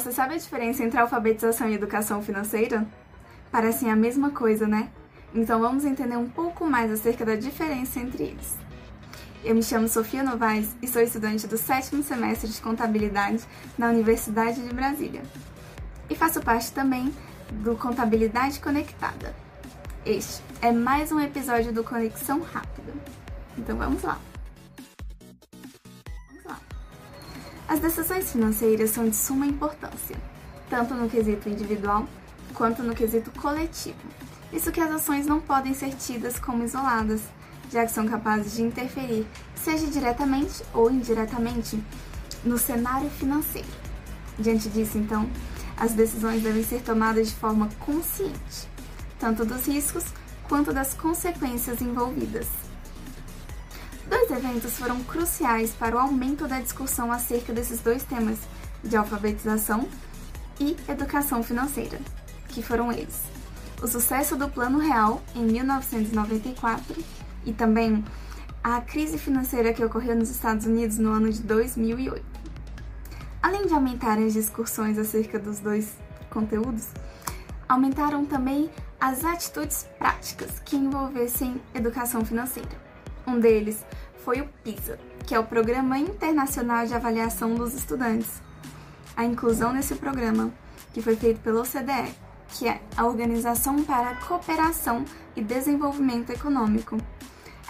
Sabe a diferença entre alfabetização e educação financeira? Parecem a mesma coisa, né? Então vamos entender um pouco mais acerca da diferença entre eles. Eu me chamo Sofia Novaes e sou estudante do sétimo semestre de contabilidade na Universidade de Brasília. E faço parte também do Contabilidade Conectada. Este é mais um episódio do Conexão Rápida. Então vamos lá. As decisões financeiras são de suma importância, tanto no quesito individual quanto no quesito coletivo. Isso que as ações não podem ser tidas como isoladas, já que são capazes de interferir, seja diretamente ou indiretamente, no cenário financeiro. Diante disso, então, as decisões devem ser tomadas de forma consciente, tanto dos riscos quanto das consequências envolvidas. Eventos foram cruciais para o aumento da discussão acerca desses dois temas, de alfabetização e educação financeira, que foram eles: o sucesso do Plano Real em 1994 e também a crise financeira que ocorreu nos Estados Unidos no ano de 2008. Além de aumentarem as discussões acerca dos dois conteúdos, aumentaram também as atitudes práticas que envolvessem educação financeira. Um deles foi o PISA, que é o Programa Internacional de Avaliação dos Estudantes. A inclusão nesse programa, que foi feito pela OCDE, que é a Organização para a Cooperação e Desenvolvimento Econômico.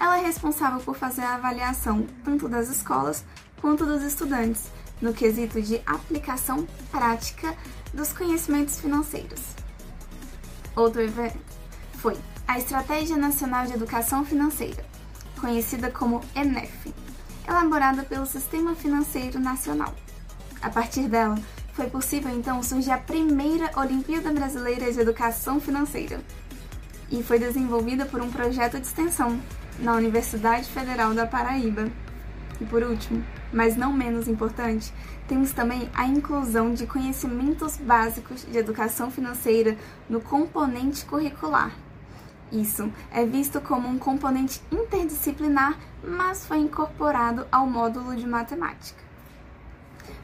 Ela é responsável por fazer a avaliação tanto das escolas quanto dos estudantes, no quesito de aplicação prática dos conhecimentos financeiros. Outro evento foi a Estratégia Nacional de Educação Financeira, conhecida como ENEF, elaborada pelo Sistema Financeiro Nacional. A partir dela, foi possível então surgir a primeira Olimpíada Brasileira de Educação Financeira e foi desenvolvida por um projeto de extensão na Universidade Federal da Paraíba. E por último, mas não menos importante, temos também a inclusão de conhecimentos básicos de educação financeira no componente curricular, isso é visto como um componente interdisciplinar, mas foi incorporado ao módulo de matemática.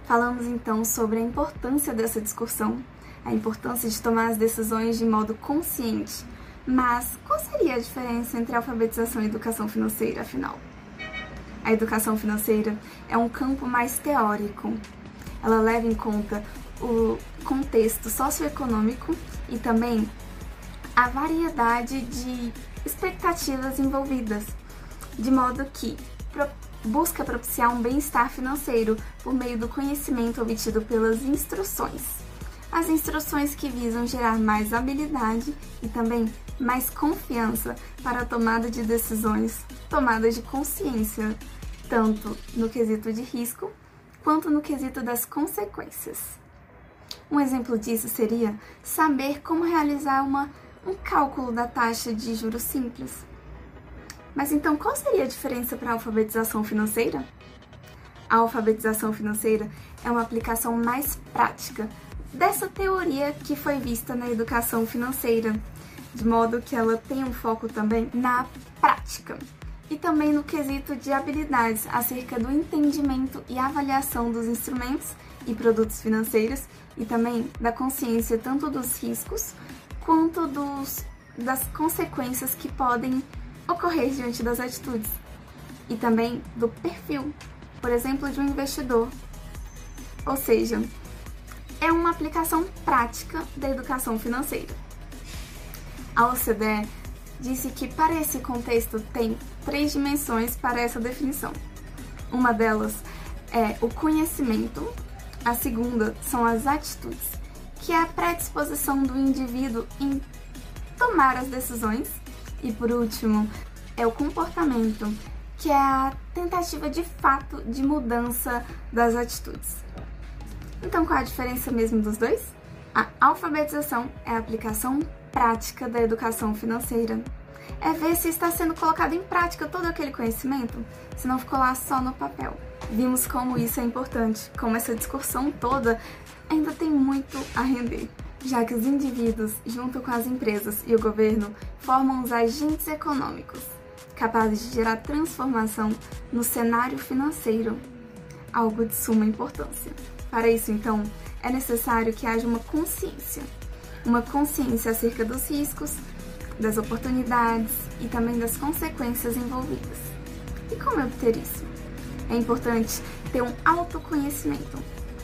Falamos então sobre a importância dessa discussão, a importância de tomar as decisões de modo consciente. Mas qual seria a diferença entre alfabetização e educação financeira, afinal? A educação financeira é um campo mais teórico. Ela leva em conta o contexto socioeconômico e também a variedade de expectativas envolvidas, de modo que busca propiciar um bem-estar financeiro por meio do conhecimento obtido pelas instruções. As instruções que visam gerar mais habilidade e também mais confiança para a tomada de decisões, tomada de consciência, tanto no quesito de risco quanto no quesito das consequências. Um exemplo disso seria saber como realizar uma um cálculo da taxa de juros simples. Mas então qual seria a diferença para a alfabetização financeira? A alfabetização financeira é uma aplicação mais prática dessa teoria que foi vista na educação financeira, de modo que ela tem um foco também na prática e também no quesito de habilidades acerca do entendimento e avaliação dos instrumentos e produtos financeiros e também da consciência tanto dos riscos quanto dos, das consequências que podem ocorrer diante das atitudes e também do perfil, por exemplo, de um investidor. Ou seja, é uma aplicação prática da educação financeira. A OCDE disse que para esse contexto tem três dimensões para essa definição. Uma delas é o conhecimento, a segunda são as atitudes que é a predisposição do indivíduo em tomar as decisões. E por último, é o comportamento, que é a tentativa de fato de mudança das atitudes. Então, qual é a diferença mesmo dos dois? A alfabetização é a aplicação prática da educação financeira. É ver se está sendo colocado em prática todo aquele conhecimento, se não ficou lá só no papel. Vimos como isso é importante, como essa discussão toda ainda tem muito a render, já que os indivíduos, junto com as empresas e o governo, formam os agentes econômicos, capazes de gerar transformação no cenário financeiro, algo de suma importância. Para isso, então, é necessário que haja uma consciência. Uma consciência acerca dos riscos, das oportunidades e também das consequências envolvidas. E como obter isso? É importante ter um autoconhecimento.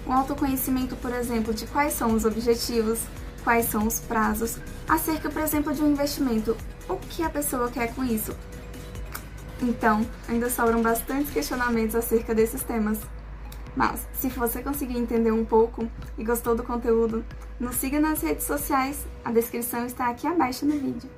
Um autoconhecimento, por exemplo, de quais são os objetivos, quais são os prazos, acerca, por exemplo, de um investimento. O que a pessoa quer com isso? Então, ainda sobram bastantes questionamentos acerca desses temas. Mas, se você conseguir entender um pouco e gostou do conteúdo, nos siga nas redes sociais, a descrição está aqui abaixo no vídeo.